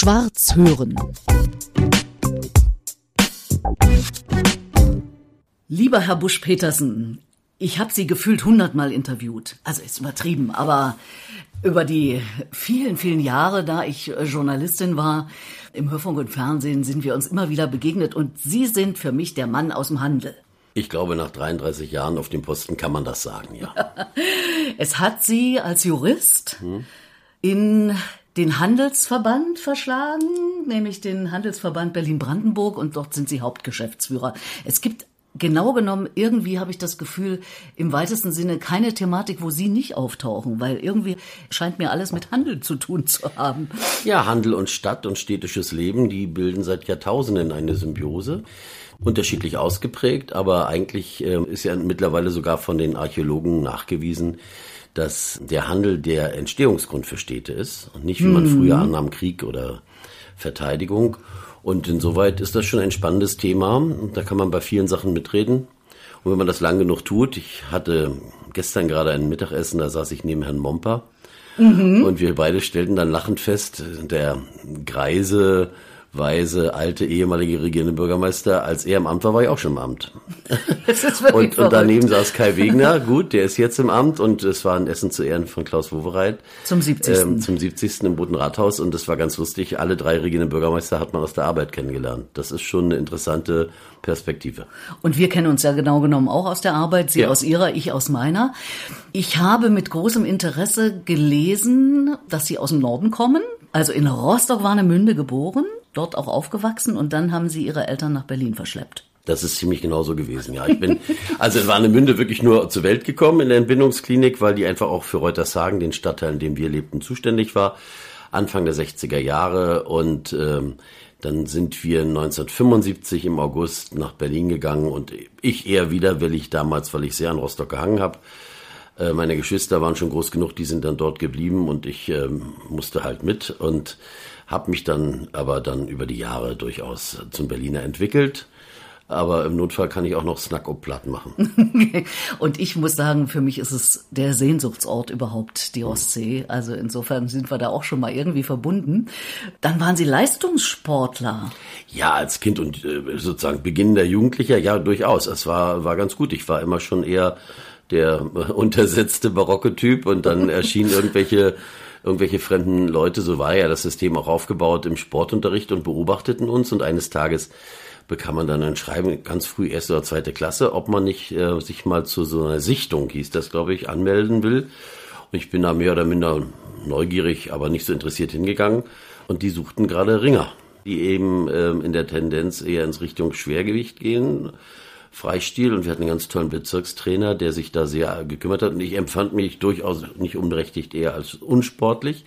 Schwarz hören. Lieber Herr Busch-Petersen, ich habe Sie gefühlt hundertmal interviewt. Also ist übertrieben, aber über die vielen, vielen Jahre, da ich äh, Journalistin war, im Hörfunk und Fernsehen sind wir uns immer wieder begegnet und Sie sind für mich der Mann aus dem Handel. Ich glaube, nach 33 Jahren auf dem Posten kann man das sagen, ja. es hat Sie als Jurist hm? in den Handelsverband verschlagen, nämlich den Handelsverband Berlin-Brandenburg und dort sind Sie Hauptgeschäftsführer. Es gibt genau genommen, irgendwie habe ich das Gefühl, im weitesten Sinne keine Thematik, wo Sie nicht auftauchen, weil irgendwie scheint mir alles mit Handel zu tun zu haben. Ja, Handel und Stadt und städtisches Leben, die bilden seit Jahrtausenden eine Symbiose. Unterschiedlich ausgeprägt, aber eigentlich äh, ist ja mittlerweile sogar von den Archäologen nachgewiesen, dass der Handel der Entstehungsgrund für Städte ist und nicht, wie man mhm. früher annahm, Krieg oder Verteidigung. Und insoweit ist das schon ein spannendes Thema. Da kann man bei vielen Sachen mitreden. Und wenn man das lang genug tut, ich hatte gestern gerade ein Mittagessen, da saß ich neben Herrn Momper. Mhm. Und wir beide stellten dann lachend fest, der greise weise, alte, ehemalige regierende Bürgermeister, als er im Amt war, war ich auch schon im Amt. Das ist und, und daneben saß Kai Wegner, gut, der ist jetzt im Amt und es war ein Essen zu Ehren von Klaus Wowereit. Zum 70. Ähm, zum 70. im Roten Rathaus und das war ganz lustig. Alle drei regierende Bürgermeister hat man aus der Arbeit kennengelernt. Das ist schon eine interessante Perspektive. Und wir kennen uns ja genau genommen auch aus der Arbeit, Sie ja. aus Ihrer, ich aus meiner. Ich habe mit großem Interesse gelesen, dass Sie aus dem Norden kommen. Also in Rostock-Warnemünde geboren dort auch aufgewachsen und dann haben Sie Ihre Eltern nach Berlin verschleppt. Das ist ziemlich genauso gewesen, ja. Ich bin also in Warnemünde wirklich nur zur Welt gekommen in der Entbindungsklinik, weil die einfach auch für Reutershagen, den Stadtteil, in dem wir lebten, zuständig war. Anfang der 60er Jahre und ähm, dann sind wir 1975 im August nach Berlin gegangen und ich eher widerwillig damals, weil ich sehr an Rostock gehangen habe. Äh, meine Geschwister waren schon groß genug, die sind dann dort geblieben und ich ähm, musste halt mit und habe mich dann aber dann über die Jahre durchaus zum Berliner entwickelt. Aber im Notfall kann ich auch noch Snack platt machen. und ich muss sagen, für mich ist es der Sehnsuchtsort überhaupt, die Ostsee. Also insofern sind wir da auch schon mal irgendwie verbunden. Dann waren Sie Leistungssportler. Ja, als Kind und äh, sozusagen beginnender Jugendlicher, ja, durchaus. Es war, war ganz gut. Ich war immer schon eher der untersetzte barocke Typ und dann erschienen irgendwelche irgendwelche fremden Leute, so war ja das System auch aufgebaut im Sportunterricht und beobachteten uns und eines Tages bekam man dann ein Schreiben, ganz früh erste oder zweite Klasse, ob man nicht äh, sich mal zu so einer Sichtung, hieß das, glaube ich, anmelden will. Und ich bin da mehr oder minder neugierig, aber nicht so interessiert hingegangen. Und die suchten gerade Ringer, die eben ähm, in der Tendenz eher ins Richtung Schwergewicht gehen. Freistil und wir hatten einen ganz tollen Bezirkstrainer, der sich da sehr gekümmert hat. Und ich empfand mich durchaus nicht unberechtigt eher als unsportlich.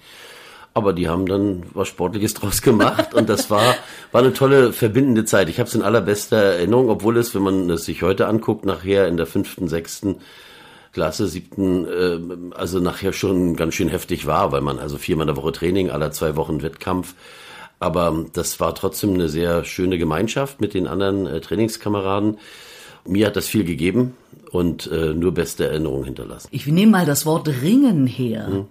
Aber die haben dann was Sportliches draus gemacht und das war, war eine tolle verbindende Zeit. Ich habe es in allerbester Erinnerung, obwohl es, wenn man es sich heute anguckt, nachher in der fünften, sechsten Klasse, siebten, äh, also nachher schon ganz schön heftig war, weil man also viermal in der Woche Training, aller zwei Wochen Wettkampf. Aber das war trotzdem eine sehr schöne Gemeinschaft mit den anderen äh, Trainingskameraden. Mir hat das viel gegeben und äh, nur beste Erinnerungen hinterlassen. Ich nehme mal das Wort Ringen her. Hm.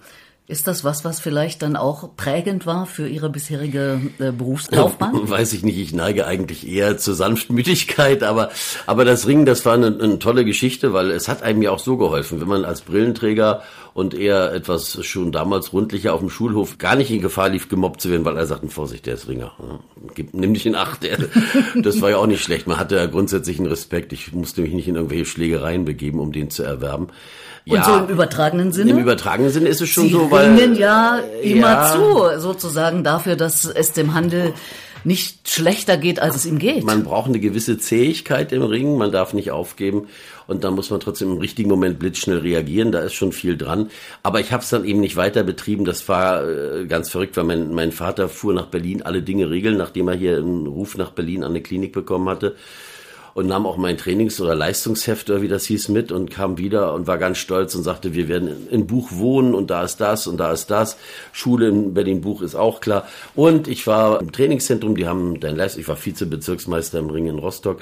Ist das was, was vielleicht dann auch prägend war für Ihre bisherige äh, Berufslaufbahn? Weiß ich nicht. Ich neige eigentlich eher zur Sanftmütigkeit, aber, aber das Ringen, das war eine, eine tolle Geschichte, weil es hat einem ja auch so geholfen, wenn man als Brillenträger und eher etwas schon damals rundlicher auf dem Schulhof gar nicht in Gefahr lief, gemobbt zu werden, weil er sagten, Vorsicht, der ist Ringer. Nimm dich in Acht. Der, das war ja auch nicht schlecht. Man hatte ja grundsätzlichen Respekt. Ich musste mich nicht in irgendwelche Schlägereien begeben, um den zu erwerben. Und ja, so im übertragenen Sinne? Im übertragenen Sinne ist es schon Sie so, weil. Sie ja immer ja, zu, sozusagen dafür, dass es dem Handel nicht schlechter geht, als es ihm geht. Man braucht eine gewisse Zähigkeit im Ring, man darf nicht aufgeben und da muss man trotzdem im richtigen Moment blitzschnell reagieren, da ist schon viel dran. Aber ich habe es dann eben nicht weiter betrieben, das war äh, ganz verrückt, weil mein, mein Vater fuhr nach Berlin alle Dinge regeln, nachdem er hier einen Ruf nach Berlin an eine Klinik bekommen hatte und nahm auch mein Trainings- oder Leistungsheft oder wie das hieß mit und kam wieder und war ganz stolz und sagte, wir werden in Buch wohnen und da ist das und da ist das. Schule in Berlin-Buch ist auch klar. Und ich war im Trainingszentrum, die haben dein Leistung, ich war Vizebezirksmeister im Ring in Rostock.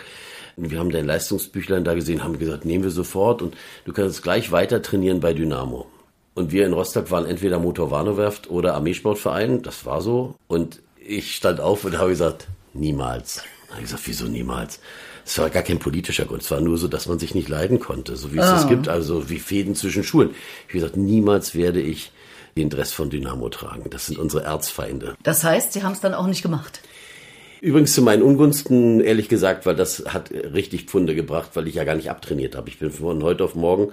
Wir haben dein Leistungsbüchlein da gesehen, haben gesagt, nehmen wir sofort und du kannst gleich weiter trainieren bei Dynamo. Und wir in Rostock waren entweder Motor Warnow oder Armeesportverein, das war so. Und ich stand auf und habe gesagt, niemals. Ich habe gesagt, wieso niemals? Es war gar kein politischer Grund. Es war nur so, dass man sich nicht leiden konnte, so wie es es ah. gibt, also wie Fäden zwischen Schulen. Ich habe gesagt, niemals werde ich den Dress von Dynamo tragen. Das sind unsere Erzfeinde. Das heißt, Sie haben es dann auch nicht gemacht? Übrigens zu meinen Ungunsten, ehrlich gesagt, weil das hat richtig Pfunde gebracht, weil ich ja gar nicht abtrainiert habe. Ich bin von heute auf morgen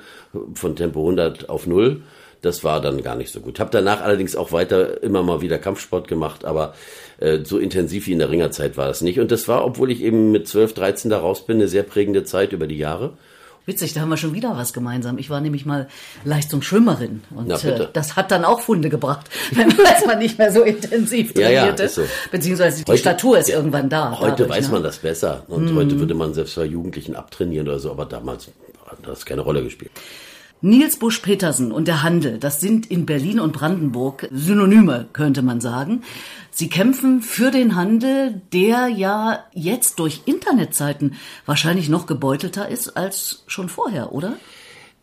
von Tempo 100 auf null. Das war dann gar nicht so gut. Habe danach allerdings auch weiter immer mal wieder Kampfsport gemacht, aber äh, so intensiv wie in der Ringerzeit war das nicht. Und das war, obwohl ich eben mit 12, 13 da raus bin, eine sehr prägende Zeit über die Jahre. Witzig, da haben wir schon wieder was gemeinsam. Ich war nämlich mal Leistungsschwimmerin und äh, das hat dann auch Funde gebracht, wenn man nicht mehr so intensiv trainierte. Ja, ja, so. Beziehungsweise die heute, Statur ist ja, irgendwann da. Heute dadurch, weiß ne? man das besser und hm. heute würde man selbst bei Jugendlichen abtrainieren oder so, aber damals hat das keine Rolle gespielt. Niels Busch-Petersen und der Handel, das sind in Berlin und Brandenburg Synonyme, könnte man sagen. Sie kämpfen für den Handel, der ja jetzt durch Internetzeiten wahrscheinlich noch gebeutelter ist als schon vorher, oder?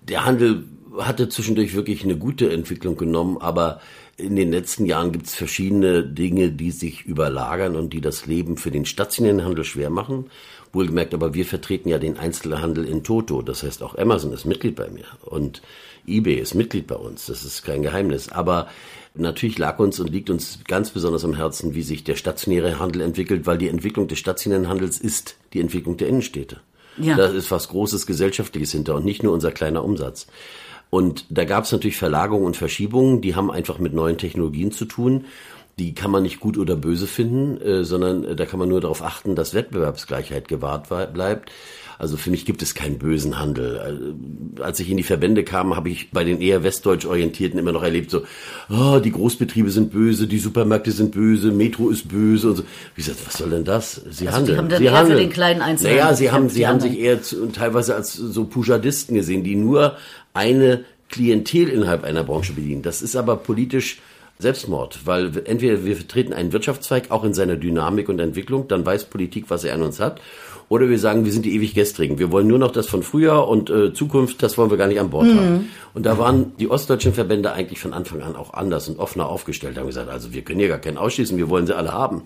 Der Handel hatte zwischendurch wirklich eine gute Entwicklung genommen, aber in den letzten Jahren gibt es verschiedene Dinge, die sich überlagern und die das Leben für den stationären Handel schwer machen. Wohlgemerkt, aber wir vertreten ja den Einzelhandel in Toto. Das heißt, auch Amazon ist Mitglied bei mir und eBay ist Mitglied bei uns. Das ist kein Geheimnis. Aber natürlich lag uns und liegt uns ganz besonders am Herzen, wie sich der stationäre Handel entwickelt, weil die Entwicklung des stationären Handels ist die Entwicklung der Innenstädte. Ja. Da ist was Großes Gesellschaftliches hinter und nicht nur unser kleiner Umsatz. Und da gab es natürlich Verlagerungen und Verschiebungen, die haben einfach mit neuen Technologien zu tun die kann man nicht gut oder böse finden, äh, sondern äh, da kann man nur darauf achten, dass Wettbewerbsgleichheit gewahrt bleibt. Also für mich gibt es keinen bösen Handel. Äh, als ich in die Verbände kam, habe ich bei den eher westdeutsch orientierten immer noch erlebt, so, oh, die Großbetriebe sind böse, die Supermärkte sind böse, Metro ist böse und so. Wie gesagt, was soll denn das? Sie also handeln. Die haben dann sie eher handeln. für den kleinen Einzelnen. Naja, sie haben, sie haben sich eher zu, teilweise als so Pujadisten gesehen, die nur eine Klientel innerhalb einer Branche bedienen. Das ist aber politisch Selbstmord, weil entweder wir vertreten einen Wirtschaftszweig auch in seiner Dynamik und Entwicklung, dann weiß Politik, was er an uns hat, oder wir sagen, wir sind die ewig Gestrigen. Wir wollen nur noch das von früher und äh, Zukunft, das wollen wir gar nicht an Bord mhm. haben. Und da waren die ostdeutschen Verbände eigentlich von Anfang an auch anders und offener aufgestellt. Haben gesagt, also wir können hier gar keinen ausschließen, wir wollen sie alle haben.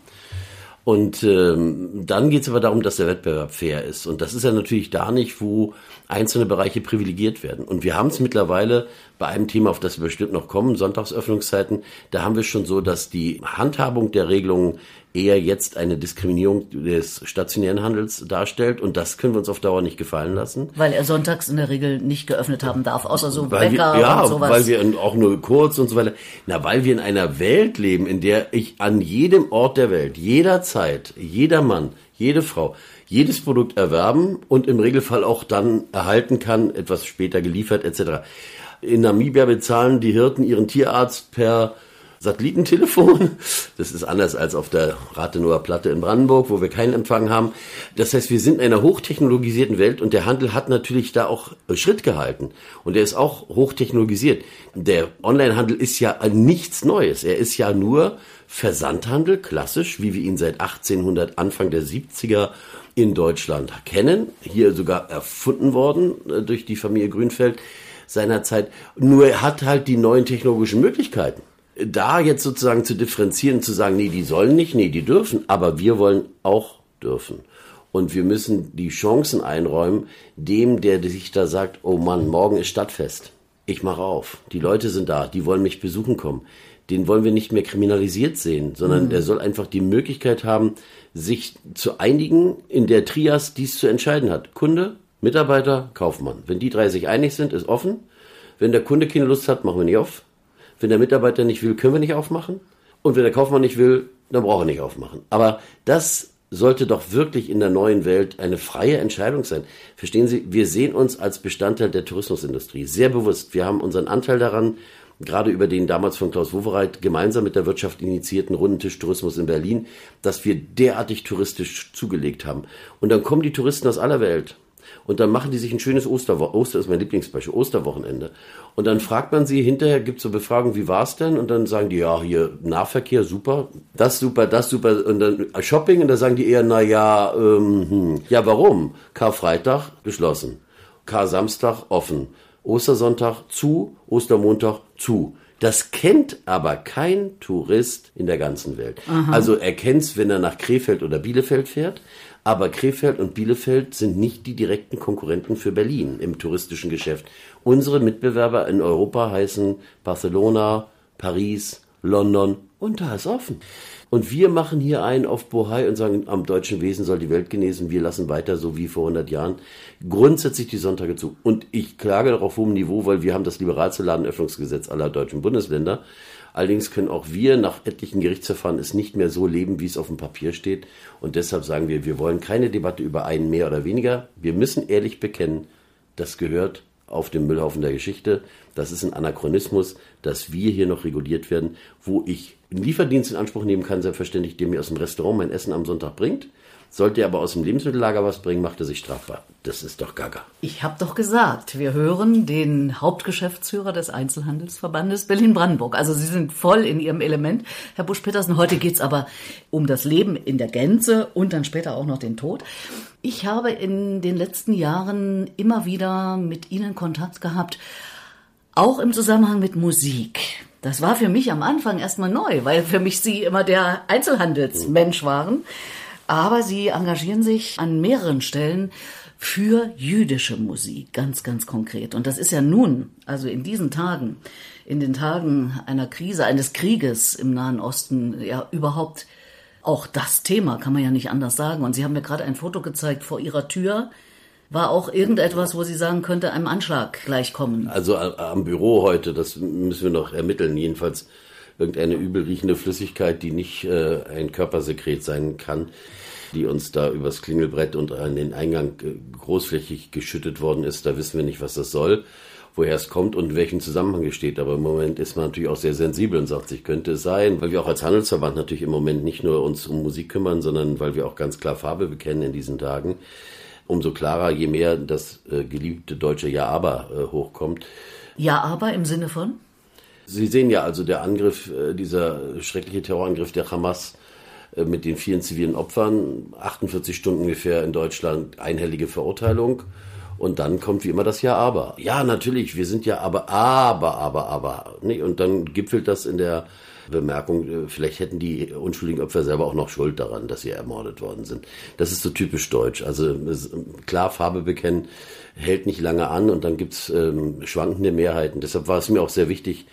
Und ähm, dann geht es aber darum, dass der Wettbewerb fair ist. Und das ist ja natürlich da nicht, wo einzelne Bereiche privilegiert werden. Und wir haben es mittlerweile bei einem Thema, auf das wir bestimmt noch kommen, Sonntagsöffnungszeiten, da haben wir schon so, dass die Handhabung der Regelungen eher jetzt eine Diskriminierung des stationären Handels darstellt. Und das können wir uns auf Dauer nicht gefallen lassen. Weil er sonntags in der Regel nicht geöffnet haben darf, außer so weil Bäcker wir, ja, und sowas. weil wir auch nur kurz und so weiter. Na, weil wir in einer Welt leben, in der ich an jedem Ort der Welt, jederzeit, jeder Mann, jede Frau, jedes Produkt erwerben und im Regelfall auch dann erhalten kann, etwas später geliefert etc. In Namibia bezahlen die Hirten ihren Tierarzt per Satellitentelefon. Das ist anders als auf der Rathenower Platte in Brandenburg, wo wir keinen Empfang haben. Das heißt, wir sind in einer hochtechnologisierten Welt und der Handel hat natürlich da auch Schritt gehalten. Und er ist auch hochtechnologisiert. Der Onlinehandel ist ja nichts Neues. Er ist ja nur Versandhandel, klassisch, wie wir ihn seit 1800, Anfang der 70er in Deutschland kennen. Hier sogar erfunden worden äh, durch die Familie Grünfeld seinerzeit. Nur er hat halt die neuen technologischen Möglichkeiten da jetzt sozusagen zu differenzieren, zu sagen, nee, die sollen nicht, nee, die dürfen, aber wir wollen auch dürfen. Und wir müssen die Chancen einräumen, dem, der sich da sagt, oh Mann, morgen ist Stadtfest. Ich mache auf. Die Leute sind da, die wollen mich besuchen kommen. Den wollen wir nicht mehr kriminalisiert sehen, sondern mhm. der soll einfach die Möglichkeit haben, sich zu einigen in der Trias, die es zu entscheiden hat. Kunde, Mitarbeiter, Kaufmann. Wenn die drei sich einig sind, ist offen. Wenn der Kunde keine Lust hat, machen wir nicht auf. Wenn der Mitarbeiter nicht will, können wir nicht aufmachen. Und wenn der Kaufmann nicht will, dann braucht er nicht aufmachen. Aber das sollte doch wirklich in der neuen Welt eine freie Entscheidung sein. Verstehen Sie, wir sehen uns als Bestandteil der Tourismusindustrie sehr bewusst. Wir haben unseren Anteil daran, gerade über den damals von Klaus Wowereit gemeinsam mit der Wirtschaft initiierten Rundentisch Tourismus in Berlin, dass wir derartig touristisch zugelegt haben. Und dann kommen die Touristen aus aller Welt. Und dann machen die sich ein schönes Osterwochenende. Oster ist mein Lieblingsbeispiel, Osterwochenende. Und dann fragt man sie hinterher, gibt es so Befragungen, wie war es denn? Und dann sagen die, ja, hier Nahverkehr, super, das super, das super. Und dann Shopping, und da sagen die eher, na ja, ähm, hm. ja, warum? Karfreitag geschlossen, Kar-Samstag offen, Ostersonntag zu, Ostermontag zu. Das kennt aber kein Tourist in der ganzen Welt. Aha. Also er kennt's, wenn er nach Krefeld oder Bielefeld fährt. Aber Krefeld und Bielefeld sind nicht die direkten Konkurrenten für Berlin im touristischen Geschäft. Unsere Mitbewerber in Europa heißen Barcelona, Paris, London und da ist offen. Und wir machen hier einen auf Bohai und sagen, am deutschen Wesen soll die Welt genesen. Wir lassen weiter, so wie vor 100 Jahren, grundsätzlich die Sonntage zu. Und ich klage doch auf hohem Niveau, weil wir haben das liberalste Ladenöffnungsgesetz aller deutschen Bundesländer. Allerdings können auch wir nach etlichen Gerichtsverfahren es nicht mehr so leben, wie es auf dem Papier steht. Und deshalb sagen wir, wir wollen keine Debatte über einen mehr oder weniger. Wir müssen ehrlich bekennen, das gehört auf dem Müllhaufen der Geschichte. Das ist ein Anachronismus, dass wir hier noch reguliert werden, wo ich einen Lieferdienst in Anspruch nehmen kann, selbstverständlich, der mir aus dem Restaurant mein Essen am Sonntag bringt. Sollte er aber aus dem Lebensmittellager was bringen, macht er sich strafbar. Das ist doch gaga. Ich habe doch gesagt, wir hören den Hauptgeschäftsführer des Einzelhandelsverbandes Berlin-Brandenburg. Also Sie sind voll in Ihrem Element, Herr Busch-Petersen. Heute geht's aber um das Leben in der Gänze und dann später auch noch den Tod. Ich habe in den letzten Jahren immer wieder mit Ihnen Kontakt gehabt, auch im Zusammenhang mit Musik. Das war für mich am Anfang erstmal neu, weil für mich Sie immer der Einzelhandelsmensch waren. Aber Sie engagieren sich an mehreren Stellen für jüdische Musik, ganz, ganz konkret. Und das ist ja nun, also in diesen Tagen, in den Tagen einer Krise, eines Krieges im Nahen Osten, ja überhaupt auch das Thema, kann man ja nicht anders sagen. Und Sie haben mir gerade ein Foto gezeigt vor Ihrer Tür. War auch irgendetwas, wo Sie sagen könnte, einem Anschlag gleichkommen? Also am Büro heute, das müssen wir noch ermitteln. Jedenfalls irgendeine übelriechende Flüssigkeit, die nicht äh, ein Körpersekret sein kann, die uns da übers Klingelbrett und an den Eingang äh, großflächig geschüttet worden ist. Da wissen wir nicht, was das soll woher es kommt und in welchem Zusammenhang es steht. Aber im Moment ist man natürlich auch sehr sensibel und sagt sich, könnte es sein, weil wir auch als Handelsverband natürlich im Moment nicht nur uns um Musik kümmern, sondern weil wir auch ganz klar Farbe bekennen in diesen Tagen. Umso klarer, je mehr das äh, geliebte deutsche Ja aber äh, hochkommt. Ja aber im Sinne von? Sie sehen ja also der Angriff, äh, dieser schreckliche Terrorangriff der Hamas äh, mit den vielen zivilen Opfern, 48 Stunden ungefähr in Deutschland, einhellige Verurteilung. Und dann kommt wie immer das Ja, aber. Ja, natürlich, wir sind ja aber, aber, aber, aber. Und dann gipfelt das in der Bemerkung, äh, vielleicht hätten die unschuldigen Opfer selber auch noch Schuld daran, dass sie ermordet worden sind. Das ist so typisch deutsch. Also klar, Farbe bekennen hält nicht lange an und dann gibt's ähm, schwankende Mehrheiten. Deshalb war es mir auch sehr wichtig,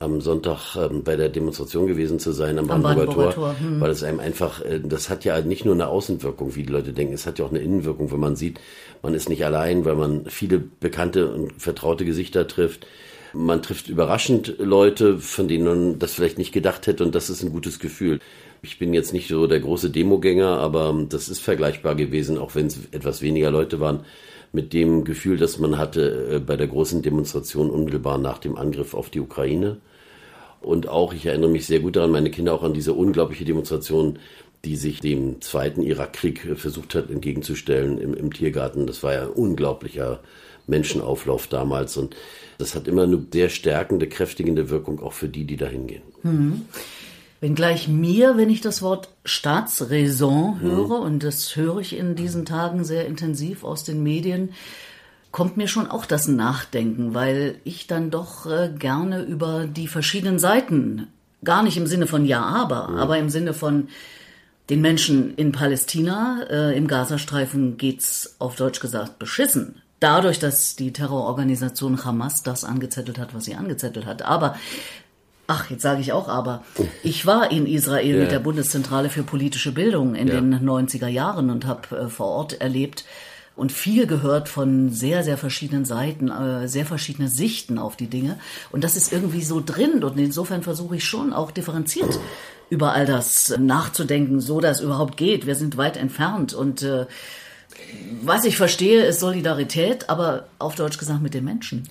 am Sonntag ähm, bei der Demonstration gewesen zu sein am, am Brandenburger, Tor, Tor. Hm. weil es einem einfach, äh, das hat ja nicht nur eine Außenwirkung, wie die Leute denken, es hat ja auch eine Innenwirkung, wenn man sieht, man ist nicht allein, weil man viele bekannte und vertraute Gesichter trifft. Man trifft überraschend Leute, von denen man das vielleicht nicht gedacht hätte und das ist ein gutes Gefühl. Ich bin jetzt nicht so der große Demogänger, aber das ist vergleichbar gewesen, auch wenn es etwas weniger Leute waren, mit dem Gefühl, das man hatte äh, bei der großen Demonstration unmittelbar nach dem Angriff auf die Ukraine. Und auch, ich erinnere mich sehr gut daran, meine Kinder auch an diese unglaubliche Demonstration, die sich dem zweiten Irakkrieg versucht hat entgegenzustellen im, im Tiergarten. Das war ja ein unglaublicher Menschenauflauf damals und das hat immer eine sehr stärkende, kräftigende Wirkung auch für die, die da hingehen. Mhm. Wenngleich mir, wenn ich das Wort Staatsräson höre, mhm. und das höre ich in diesen Tagen sehr intensiv aus den Medien, kommt mir schon auch das Nachdenken, weil ich dann doch äh, gerne über die verschiedenen Seiten, gar nicht im Sinne von Ja, aber, mhm. aber im Sinne von den Menschen in Palästina, äh, im Gazastreifen geht's auf Deutsch gesagt beschissen. Dadurch, dass die Terrororganisation Hamas das angezettelt hat, was sie angezettelt hat. Aber Ach, jetzt sage ich auch aber. Ich war in Israel ja. mit der Bundeszentrale für politische Bildung in ja. den 90er Jahren und habe äh, vor Ort erlebt und viel gehört von sehr, sehr verschiedenen Seiten, äh, sehr verschiedene Sichten auf die Dinge. Und das ist irgendwie so drin. Und insofern versuche ich schon auch differenziert über all das nachzudenken, so dass überhaupt geht. Wir sind weit entfernt und äh, was ich verstehe, ist Solidarität, aber auf Deutsch gesagt mit den Menschen.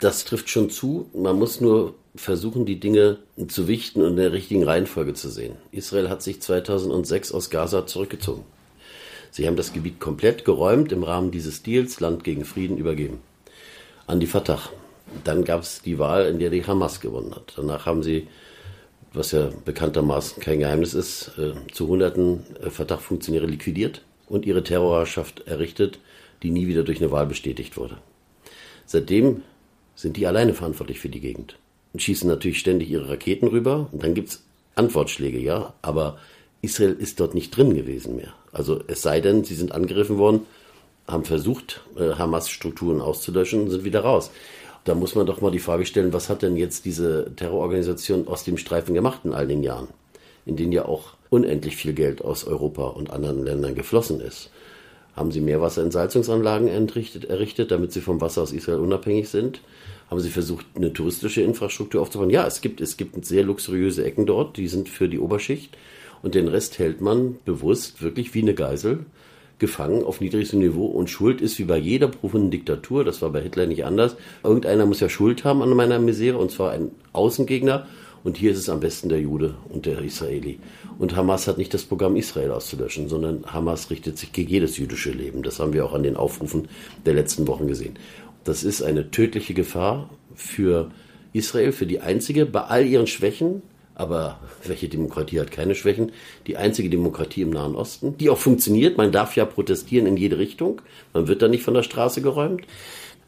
Das trifft schon zu. Man muss nur versuchen, die Dinge zu wichten und in der richtigen Reihenfolge zu sehen. Israel hat sich 2006 aus Gaza zurückgezogen. Sie haben das Gebiet komplett geräumt im Rahmen dieses Deals, Land gegen Frieden übergeben. An die Fatah. Dann gab es die Wahl, in der die Hamas gewonnen hat. Danach haben sie, was ja bekanntermaßen kein Geheimnis ist, äh, zu Hunderten äh, Fatah-Funktionäre liquidiert und ihre Terrorherrschaft errichtet, die nie wieder durch eine Wahl bestätigt wurde. Seitdem sind die alleine verantwortlich für die Gegend. schießen natürlich ständig ihre Raketen rüber und dann gibt's Antwortschläge, ja, aber Israel ist dort nicht drin gewesen mehr. Also es sei denn, sie sind angegriffen worden, haben versucht, äh, Hamas-Strukturen auszulöschen und sind wieder raus. Da muss man doch mal die Frage stellen, was hat denn jetzt diese Terrororganisation aus dem Streifen gemacht in all den Jahren, in denen ja auch unendlich viel Geld aus Europa und anderen Ländern geflossen ist. Haben sie Meerwasserentsalzungsanlagen errichtet, errichtet, damit sie vom Wasser aus Israel unabhängig sind? Haben sie versucht, eine touristische Infrastruktur aufzubauen? Ja, es gibt, es gibt sehr luxuriöse Ecken dort, die sind für die Oberschicht. Und den Rest hält man bewusst wirklich wie eine Geisel gefangen auf niedrigstem Niveau und Schuld ist wie bei jeder profunden Diktatur, das war bei Hitler nicht anders. Irgendeiner muss ja Schuld haben an meiner Misere und zwar ein Außengegner und hier ist es am besten der Jude und der Israeli. Und Hamas hat nicht das Programm, Israel auszulöschen, sondern Hamas richtet sich gegen jedes jüdische Leben. Das haben wir auch an den Aufrufen der letzten Wochen gesehen. Das ist eine tödliche Gefahr für Israel, für die einzige, bei all ihren Schwächen, aber welche Demokratie hat keine Schwächen? Die einzige Demokratie im Nahen Osten, die auch funktioniert. Man darf ja protestieren in jede Richtung. Man wird da nicht von der Straße geräumt.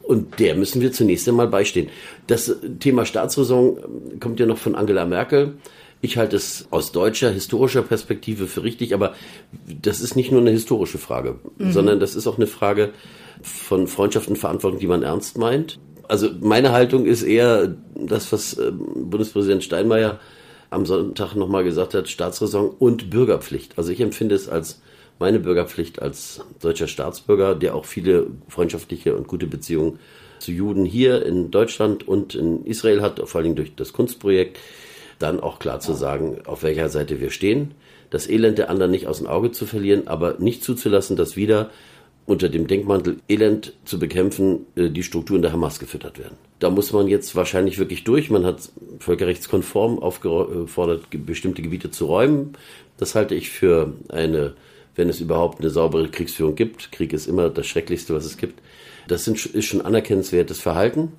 Und der müssen wir zunächst einmal beistehen. Das Thema Staatsräson kommt ja noch von Angela Merkel. Ich halte es aus deutscher, historischer Perspektive für richtig, aber das ist nicht nur eine historische Frage, mhm. sondern das ist auch eine Frage von Freundschaft und Verantwortung, die man ernst meint. Also meine Haltung ist eher das, was ähm, Bundespräsident Steinmeier am Sonntag nochmal gesagt hat, Staatsräson und Bürgerpflicht. Also ich empfinde es als meine Bürgerpflicht als deutscher Staatsbürger, der auch viele freundschaftliche und gute Beziehungen zu Juden hier in Deutschland und in Israel hat, vor allen Dingen durch das Kunstprojekt, dann auch klar zu sagen, auf welcher Seite wir stehen, das Elend der anderen nicht aus dem Auge zu verlieren, aber nicht zuzulassen, dass wieder unter dem Denkmantel Elend zu bekämpfen, äh, die Strukturen der Hamas gefüttert werden. Da muss man jetzt wahrscheinlich wirklich durch. Man hat völkerrechtskonform aufgefordert, bestimmte Gebiete zu räumen. Das halte ich für eine wenn es überhaupt eine saubere Kriegsführung gibt. Krieg ist immer das Schrecklichste, was es gibt. Das sind, ist schon anerkennenswertes Verhalten.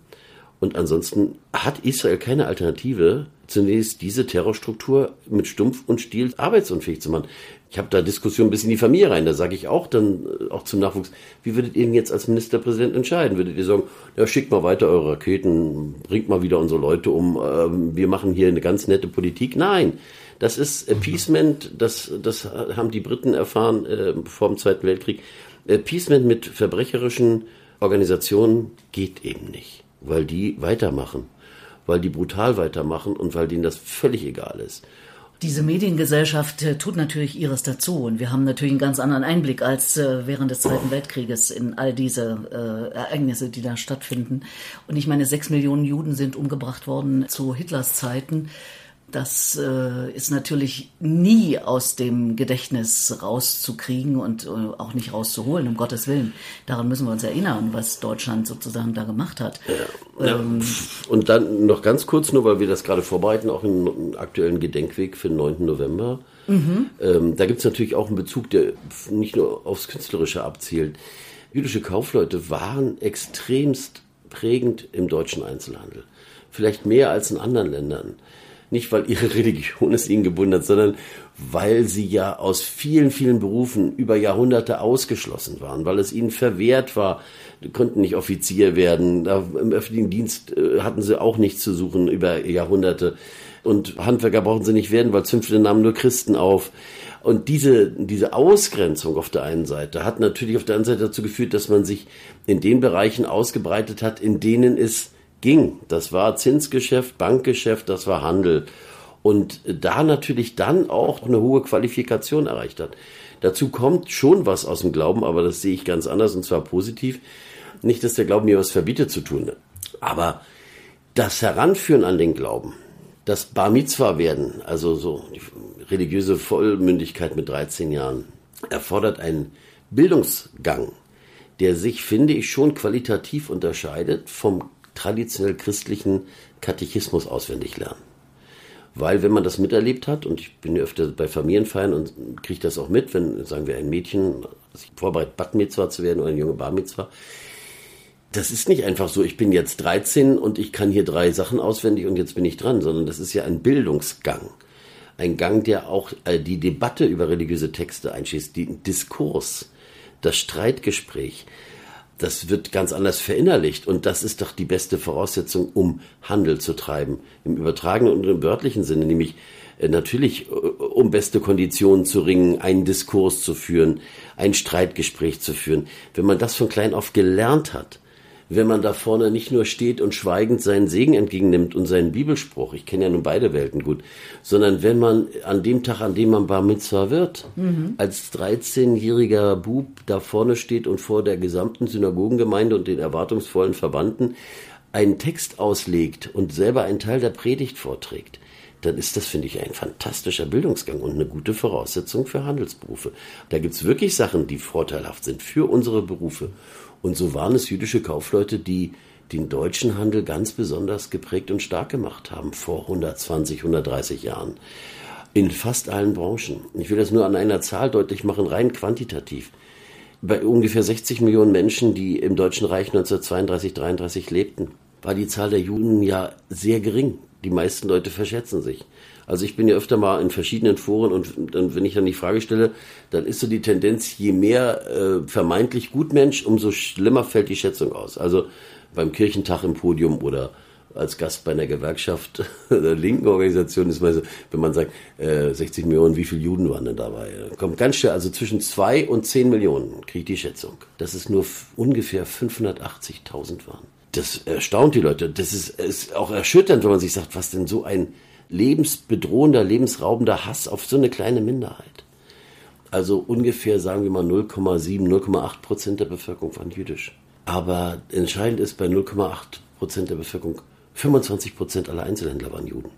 Und ansonsten hat Israel keine Alternative, zunächst diese Terrorstruktur mit Stumpf und Stiel arbeitsunfähig zu machen. Ich habe da Diskussionen bis in die Familie rein. Da sage ich auch dann äh, auch zum Nachwuchs, wie würdet ihr denn jetzt als Ministerpräsident entscheiden? Würdet ihr sagen, ja, schickt mal weiter eure Raketen, bringt mal wieder unsere Leute um, ähm, wir machen hier eine ganz nette Politik? Nein, das ist Appeasement, das, das haben die Briten erfahren äh, vor dem Zweiten Weltkrieg. Appeasement mit verbrecherischen Organisationen geht eben nicht, weil die weitermachen, weil die brutal weitermachen und weil denen das völlig egal ist. Diese Mediengesellschaft äh, tut natürlich ihres dazu und wir haben natürlich einen ganz anderen Einblick als äh, während des Zweiten Weltkrieges in all diese äh, Ereignisse, die da stattfinden. Und ich meine, sechs Millionen Juden sind umgebracht worden zu Hitlers Zeiten. Das äh, ist natürlich nie aus dem Gedächtnis rauszukriegen und äh, auch nicht rauszuholen, um Gottes Willen. Daran müssen wir uns erinnern, was Deutschland sozusagen da gemacht hat. Ja, ähm, ja. Und dann noch ganz kurz, nur weil wir das gerade vorbereiten, auch einen aktuellen Gedenkweg für den 9. November. Mhm. Ähm, da gibt es natürlich auch einen Bezug, der nicht nur aufs Künstlerische abzielt. Jüdische Kaufleute waren extremst prägend im deutschen Einzelhandel. Vielleicht mehr als in anderen Ländern nicht weil ihre Religion es ihnen gebunden hat, sondern weil sie ja aus vielen, vielen Berufen über Jahrhunderte ausgeschlossen waren, weil es ihnen verwehrt war, konnten nicht Offizier werden, im öffentlichen Dienst äh, hatten sie auch nichts zu suchen über Jahrhunderte und Handwerker brauchen sie nicht werden, weil Zünfte nahmen nur Christen auf. Und diese, diese Ausgrenzung auf der einen Seite hat natürlich auf der anderen Seite dazu geführt, dass man sich in den Bereichen ausgebreitet hat, in denen es ging. Das war Zinsgeschäft, Bankgeschäft, das war Handel. Und da natürlich dann auch eine hohe Qualifikation erreicht hat. Dazu kommt schon was aus dem Glauben, aber das sehe ich ganz anders und zwar positiv. Nicht, dass der Glauben mir was verbietet zu tun, aber das Heranführen an den Glauben, das Bar Mitzvah werden, also so religiöse Vollmündigkeit mit 13 Jahren, erfordert einen Bildungsgang, der sich, finde ich, schon qualitativ unterscheidet vom traditionell christlichen Katechismus auswendig lernen. Weil wenn man das miterlebt hat, und ich bin ja öfter bei Familienfeiern und kriege das auch mit, wenn, sagen wir, ein Mädchen sich vorbereitet, Bat Mitzvah zu werden oder ein junge Bar Mitzvah, das ist nicht einfach so, ich bin jetzt 13 und ich kann hier drei Sachen auswendig und jetzt bin ich dran, sondern das ist ja ein Bildungsgang. Ein Gang, der auch äh, die Debatte über religiöse Texte einschließt, den Diskurs, das Streitgespräch, das wird ganz anders verinnerlicht. Und das ist doch die beste Voraussetzung, um Handel zu treiben. Im übertragenen und im wörtlichen Sinne, nämlich äh, natürlich, äh, um beste Konditionen zu ringen, einen Diskurs zu führen, ein Streitgespräch zu führen. Wenn man das von klein auf gelernt hat, wenn man da vorne nicht nur steht und schweigend seinen Segen entgegennimmt und seinen Bibelspruch, ich kenne ja nun beide Welten gut, sondern wenn man an dem Tag, an dem man Bar Mitzvah wird, mhm. als 13-jähriger Bub da vorne steht und vor der gesamten Synagogengemeinde und den erwartungsvollen Verwandten einen Text auslegt und selber einen Teil der Predigt vorträgt, dann ist das, finde ich, ein fantastischer Bildungsgang und eine gute Voraussetzung für Handelsberufe. Da gibt's wirklich Sachen, die vorteilhaft sind für unsere Berufe. Und so waren es jüdische Kaufleute, die den deutschen Handel ganz besonders geprägt und stark gemacht haben vor 120, 130 Jahren. In fast allen Branchen. Ich will das nur an einer Zahl deutlich machen, rein quantitativ. Bei ungefähr 60 Millionen Menschen, die im Deutschen Reich 1932, 33 lebten, war die Zahl der Juden ja sehr gering. Die meisten Leute verschätzen sich. Also ich bin ja öfter mal in verschiedenen Foren und dann, wenn ich dann die Frage stelle, dann ist so die Tendenz, je mehr äh, vermeintlich Gutmensch, umso schlimmer fällt die Schätzung aus. Also beim Kirchentag im Podium oder als Gast bei einer Gewerkschaft der linken Organisation ist man so, wenn man sagt, äh, 60 Millionen, wie viele Juden waren denn dabei? Kommt ganz schnell, also zwischen zwei und zehn Millionen kriegt die Schätzung. Dass es nur ungefähr 580.000 waren. Das erstaunt die Leute. Das ist, ist auch erschütternd, wenn man sich sagt, was denn so ein lebensbedrohender, lebensraubender Hass auf so eine kleine Minderheit. Also ungefähr, sagen wir mal, 0,7, 0,8 Prozent der Bevölkerung waren jüdisch. Aber entscheidend ist bei 0,8 Prozent der Bevölkerung, 25 Prozent aller Einzelhändler waren Juden.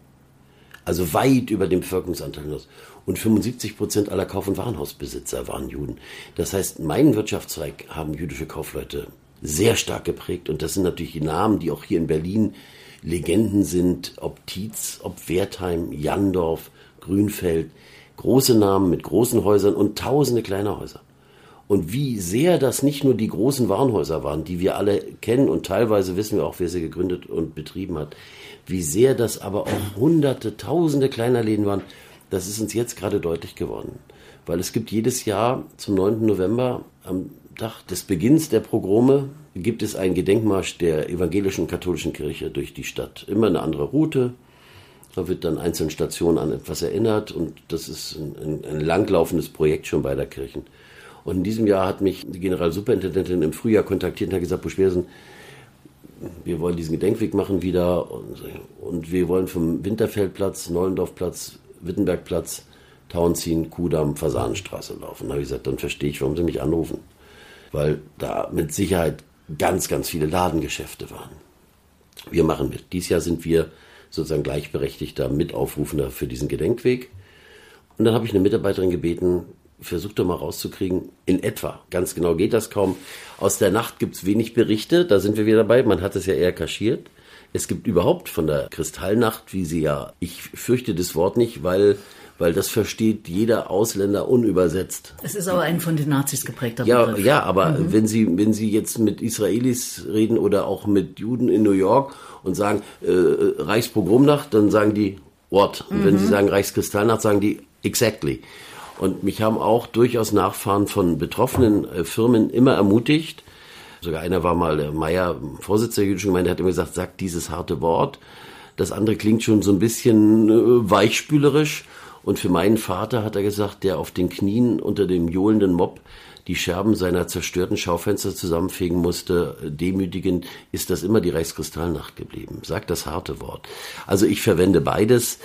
Also weit über dem Bevölkerungsanteil hinaus. Und 75 Prozent aller Kauf- und Warenhausbesitzer waren Juden. Das heißt, meinen Wirtschaftszweig haben jüdische Kaufleute sehr stark geprägt. Und das sind natürlich die Namen, die auch hier in Berlin Legenden sind, ob Tietz, ob Wertheim, Jandorf, Grünfeld, große Namen mit großen Häusern und tausende kleiner Häuser. Und wie sehr das nicht nur die großen Warenhäuser waren, die wir alle kennen und teilweise wissen wir auch, wer sie gegründet und betrieben hat, wie sehr das aber auch hunderte, tausende kleiner Läden waren, das ist uns jetzt gerade deutlich geworden. Weil es gibt jedes Jahr zum 9. November am Tag des Beginns der Progrome gibt es einen Gedenkmarsch der evangelischen katholischen Kirche durch die Stadt. Immer eine andere Route. Da wird dann einzelne Stationen an etwas erinnert und das ist ein, ein, langlaufendes Projekt schon beider Kirchen. Und in diesem Jahr hat mich die Generalsuperintendentin im Frühjahr kontaktiert und hat gesagt, Buschwersen, wir wollen diesen Gedenkweg machen wieder und, und wir wollen vom Winterfeldplatz, Neulendorfplatz, Wittenbergplatz, Tauenziehen, Kudamm, Fasanenstraße laufen. Da habe ich gesagt, dann verstehe ich, warum Sie mich anrufen. Weil da mit Sicherheit ganz, ganz viele Ladengeschäfte waren. Wir machen mit. Dieses Jahr sind wir sozusagen gleichberechtigter Mitaufrufender für diesen Gedenkweg. Und dann habe ich eine Mitarbeiterin gebeten, versucht doch mal rauszukriegen, in etwa, ganz genau geht das kaum. Aus der Nacht gibt es wenig Berichte, da sind wir wieder dabei, man hat es ja eher kaschiert. Es gibt überhaupt von der Kristallnacht, wie sie ja, ich fürchte das Wort nicht, weil weil das versteht jeder Ausländer unübersetzt. Es ist aber ein von den Nazis geprägter ja, Begriff. Ja, aber mhm. wenn Sie wenn Sie jetzt mit Israelis reden oder auch mit Juden in New York und sagen äh, Reichspogromnacht, dann sagen die what? Und mhm. wenn Sie sagen Reichskristallnacht, sagen die exactly. Und mich haben auch durchaus Nachfahren von betroffenen äh, Firmen immer ermutigt. Sogar einer war mal der Meier, Vorsitzender der jüdischen Gemeinde, hat immer gesagt, sagt dieses harte Wort. Das andere klingt schon so ein bisschen äh, weichspülerisch. Und für meinen Vater hat er gesagt, der auf den Knien unter dem johlenden Mob die Scherben seiner zerstörten Schaufenster zusammenfegen musste, demütigend, ist das immer die Reichskristallnacht geblieben. Sagt das harte Wort. Also ich verwende beides.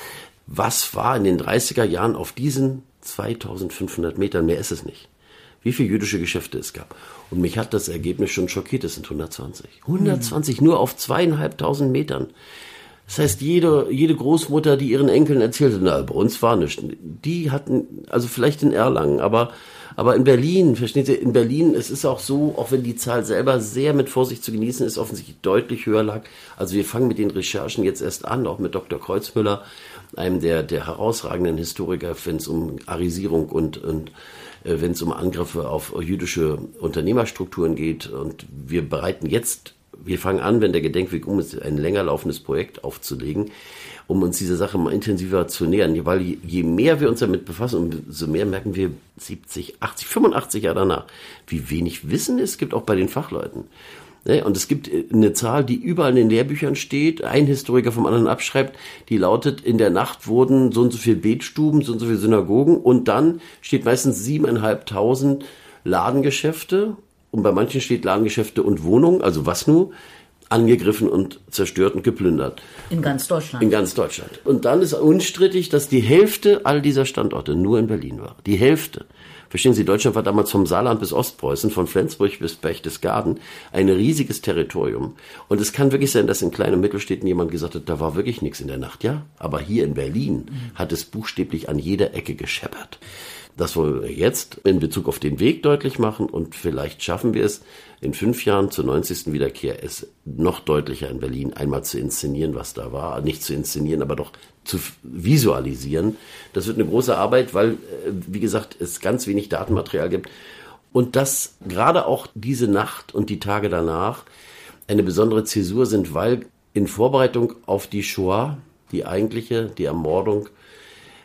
Was war in den 30er Jahren auf diesen 2500 Metern? Mehr ist es nicht. Wie viele jüdische Geschäfte es gab. Und mich hat das Ergebnis schon schockiert. Es sind 120. 120 nur auf zweieinhalbtausend Metern. Das heißt, jede, jede Großmutter, die ihren Enkeln erzählte, na, bei uns war nichts. Die hatten, also vielleicht in Erlangen, aber, aber in Berlin, verstehen Sie, in Berlin, es ist auch so, auch wenn die Zahl selber sehr mit Vorsicht zu genießen ist, offensichtlich deutlich höher lag. Also wir fangen mit den Recherchen jetzt erst an, auch mit Dr. Kreuzmüller, einem der, der herausragenden Historiker, wenn es um Arisierung und, und äh, wenn es um Angriffe auf jüdische Unternehmerstrukturen geht. Und wir bereiten jetzt wir fangen an, wenn der Gedenkweg um ist, ein länger laufendes Projekt aufzulegen, um uns dieser Sache mal intensiver zu nähern. Weil je mehr wir uns damit befassen, umso mehr merken wir 70, 80, 85 Jahre danach, wie wenig Wissen es gibt, auch bei den Fachleuten. Ne? Und es gibt äh, eine Zahl, die überall in den Lehrbüchern steht, ein Historiker vom anderen abschreibt, die lautet, in der Nacht wurden so und so viele Betstuben, so und so viele Synagogen und dann steht meistens siebeneinhalbtausend Ladengeschäfte und bei manchen steht Ladengeschäfte und Wohnungen, also was nur, angegriffen und zerstört und geplündert. In ganz Deutschland. In ganz Deutschland. Und dann ist unstrittig, dass die Hälfte all dieser Standorte nur in Berlin war. Die Hälfte. Verstehen Sie, Deutschland war damals vom Saarland bis Ostpreußen, von Flensburg bis Berchtesgaden ein riesiges Territorium. Und es kann wirklich sein, dass in kleinen Mittelstädten jemand gesagt hat, da war wirklich nichts in der Nacht. Ja, aber hier in Berlin hat es buchstäblich an jeder Ecke gescheppert. Das wollen wir jetzt in Bezug auf den Weg deutlich machen und vielleicht schaffen wir es in fünf Jahren zur 90. Wiederkehr, es noch deutlicher in Berlin einmal zu inszenieren, was da war. Nicht zu inszenieren, aber doch zu visualisieren. Das wird eine große Arbeit, weil, äh, wie gesagt, es ganz wenig Datenmaterial gibt. Und dass gerade auch diese Nacht und die Tage danach eine besondere Zäsur sind, weil in Vorbereitung auf die Shoah, die eigentliche, die Ermordung,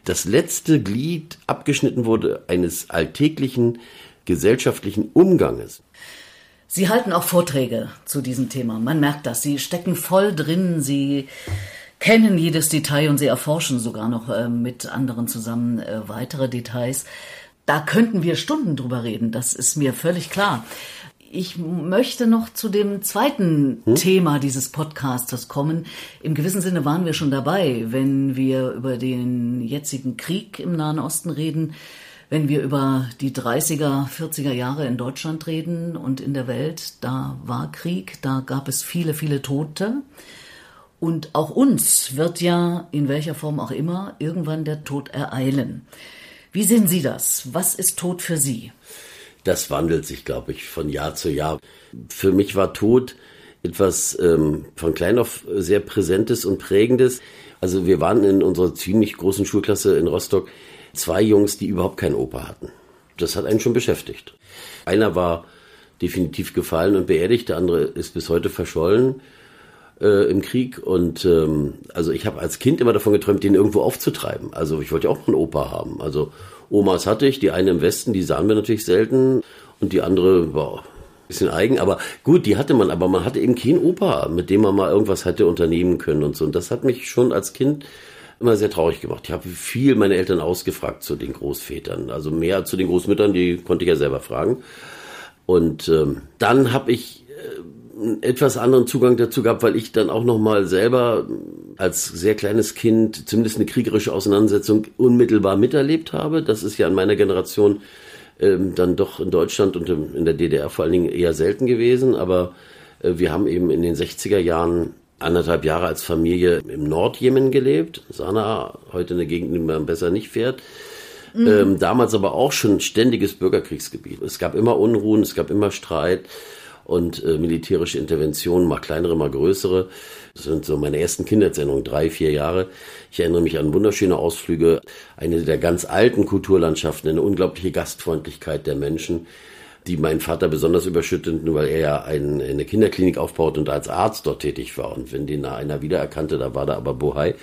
das letzte Glied abgeschnitten wurde eines alltäglichen gesellschaftlichen Umganges. Sie halten auch Vorträge zu diesem Thema. Man merkt das. Sie stecken voll drin. Sie kennen jedes Detail und sie erforschen sogar noch äh, mit anderen zusammen äh, weitere Details. Da könnten wir Stunden drüber reden. Das ist mir völlig klar. Ich möchte noch zu dem zweiten hm? Thema dieses Podcastes kommen. Im gewissen Sinne waren wir schon dabei, wenn wir über den jetzigen Krieg im Nahen Osten reden, wenn wir über die 30er, 40er Jahre in Deutschland reden und in der Welt. Da war Krieg, da gab es viele, viele Tote. Und auch uns wird ja in welcher Form auch immer irgendwann der Tod ereilen. Wie sehen Sie das? Was ist Tod für Sie? Das wandelt sich, glaube ich, von Jahr zu Jahr. Für mich war Tod etwas ähm, von klein auf sehr Präsentes und Prägendes. Also wir waren in unserer ziemlich großen Schulklasse in Rostock zwei Jungs, die überhaupt keinen Opa hatten. Das hat einen schon beschäftigt. Einer war definitiv gefallen und beerdigt, der andere ist bis heute verschollen äh, im Krieg. Und ähm, also ich habe als Kind immer davon geträumt, den irgendwo aufzutreiben. Also ich wollte ja auch einen Opa haben. Also Omas hatte ich, die eine im Westen, die sahen wir natürlich selten und die andere war ein bisschen eigen, aber gut, die hatte man, aber man hatte eben keinen Opa, mit dem man mal irgendwas hätte unternehmen können und so. Und das hat mich schon als Kind immer sehr traurig gemacht. Ich habe viel meine Eltern ausgefragt zu den Großvätern, also mehr zu den Großmüttern, die konnte ich ja selber fragen. Und ähm, dann habe ich einen etwas anderen Zugang dazu gehabt, weil ich dann auch noch mal selber als sehr kleines Kind zumindest eine kriegerische Auseinandersetzung unmittelbar miterlebt habe. Das ist ja in meiner Generation ähm, dann doch in Deutschland und in der DDR vor allen Dingen eher selten gewesen. Aber äh, wir haben eben in den 60er Jahren anderthalb Jahre als Familie im Nordjemen gelebt. Sanaa, heute eine Gegend, die man besser nicht fährt. Mhm. Ähm, damals aber auch schon ständiges Bürgerkriegsgebiet. Es gab immer Unruhen, es gab immer Streit und äh, militärische Interventionen, mal kleinere, mal größere. Das sind so meine ersten Kindheitserinnerungen, drei, vier Jahre. Ich erinnere mich an wunderschöne Ausflüge, eine der ganz alten Kulturlandschaften, eine unglaubliche Gastfreundlichkeit der Menschen, die meinen Vater besonders überschütteten, weil er ja ein, eine Kinderklinik aufbaut und als Arzt dort tätig war. Und wenn den einer wiedererkannte, da war da aber Bohai.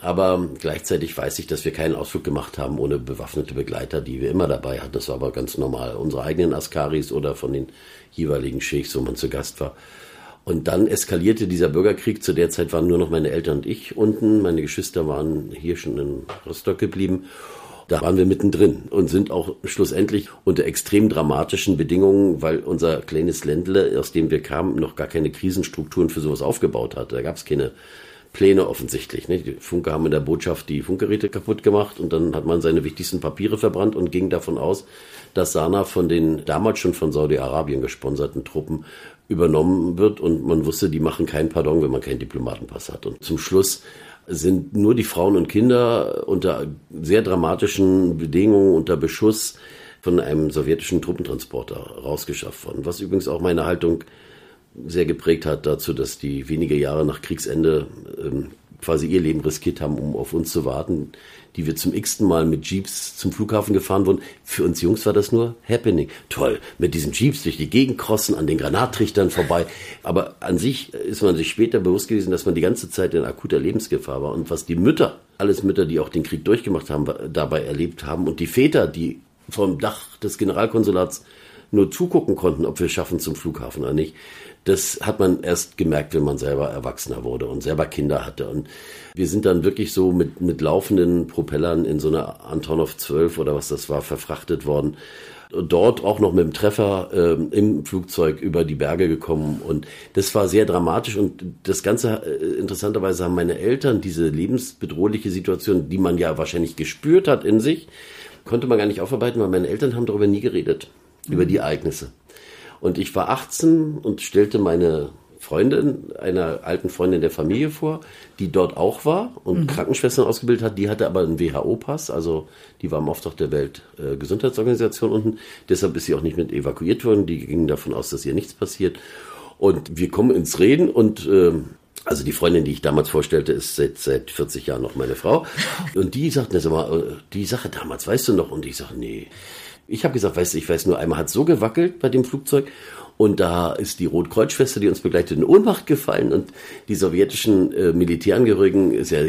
Aber gleichzeitig weiß ich, dass wir keinen Ausflug gemacht haben ohne bewaffnete Begleiter, die wir immer dabei hatten. Das war aber ganz normal. Unsere eigenen Askaris oder von den jeweiligen Sheikhs, wo man zu Gast war. Und dann eskalierte dieser Bürgerkrieg. Zu der Zeit waren nur noch meine Eltern und ich unten. Meine Geschwister waren hier schon in Rostock geblieben. Da waren wir mittendrin und sind auch schlussendlich unter extrem dramatischen Bedingungen, weil unser kleines Ländle, aus dem wir kamen, noch gar keine Krisenstrukturen für sowas aufgebaut hatte. Da gab es keine Pläne offensichtlich. Ne? Die Funke haben in der Botschaft die Funkgeräte kaputt gemacht und dann hat man seine wichtigsten Papiere verbrannt und ging davon aus, dass Sana von den damals schon von Saudi-Arabien gesponserten Truppen übernommen wird und man wusste, die machen keinen Pardon, wenn man keinen Diplomatenpass hat. Und zum Schluss sind nur die Frauen und Kinder unter sehr dramatischen Bedingungen, unter Beschuss von einem sowjetischen Truppentransporter rausgeschafft worden. Was übrigens auch meine Haltung sehr geprägt hat dazu, dass die wenige Jahre nach Kriegsende ähm, quasi ihr Leben riskiert haben, um auf uns zu warten, die wir zum x-ten Mal mit Jeeps zum Flughafen gefahren wurden. Für uns Jungs war das nur Happening. Toll, mit diesen Jeeps durch die Gegend crossen, an den Granattrichtern vorbei. Aber an sich ist man sich später bewusst gewesen, dass man die ganze Zeit in akuter Lebensgefahr war. Und was die Mütter, alles Mütter, die auch den Krieg durchgemacht haben, dabei erlebt haben und die Väter, die vom Dach des Generalkonsulats nur zugucken konnten, ob wir schaffen zum Flughafen oder nicht. Das hat man erst gemerkt, wenn man selber Erwachsener wurde und selber Kinder hatte. Und wir sind dann wirklich so mit, mit laufenden Propellern in so eine Antonov 12 oder was das war, verfrachtet worden. Dort auch noch mit dem Treffer äh, im Flugzeug über die Berge gekommen. Und das war sehr dramatisch. Und das Ganze, äh, interessanterweise haben meine Eltern diese lebensbedrohliche Situation, die man ja wahrscheinlich gespürt hat in sich, konnte man gar nicht aufarbeiten, weil meine Eltern haben darüber nie geredet, mhm. über die Ereignisse. Und ich war 18 und stellte meine Freundin, einer alten Freundin der Familie vor, die dort auch war und mhm. Krankenschwestern ausgebildet hat. Die hatte aber einen WHO-Pass, also die war im Auftrag der Weltgesundheitsorganisation unten. Deshalb ist sie auch nicht mit evakuiert worden. Die gingen davon aus, dass ihr nichts passiert. Und wir kommen ins Reden und äh, also die Freundin, die ich damals vorstellte, ist seit, seit 40 Jahren noch meine Frau. Und die sagten, sag mal, äh, die Sache damals, weißt du noch? Und ich sage, nee. Ich habe gesagt, weißt du, ich weiß nur, einmal hat so gewackelt bei dem Flugzeug und da ist die Rotkreuzschwester, die uns begleitet, in Ohnmacht gefallen. Und die sowjetischen äh, Militärangehörigen, ist ja,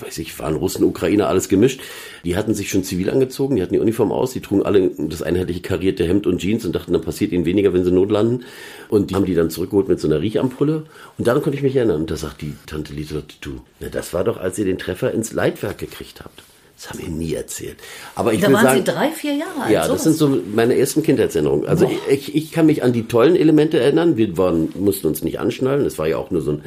weiß ich, waren Russen, Ukrainer, alles gemischt. Die hatten sich schon zivil angezogen, die hatten die Uniform aus, die trugen alle das einheitliche karierte Hemd und Jeans und dachten, dann passiert ihnen weniger, wenn sie notlanden. Und die haben die dann zurückgeholt mit so einer Riechampulle. Und daran konnte ich mich erinnern. Und da sagt die Tante Lisa, du, na, das war doch, als ihr den Treffer ins Leitwerk gekriegt habt. Das haben wir nie erzählt. Aber ich da will waren sagen, Sie drei, vier Jahre alt. Ja, das sowas. sind so meine ersten Kindheitserinnerungen. Also ich, ich kann mich an die tollen Elemente erinnern. Wir waren, mussten uns nicht anschnallen. Es war ja auch nur so ein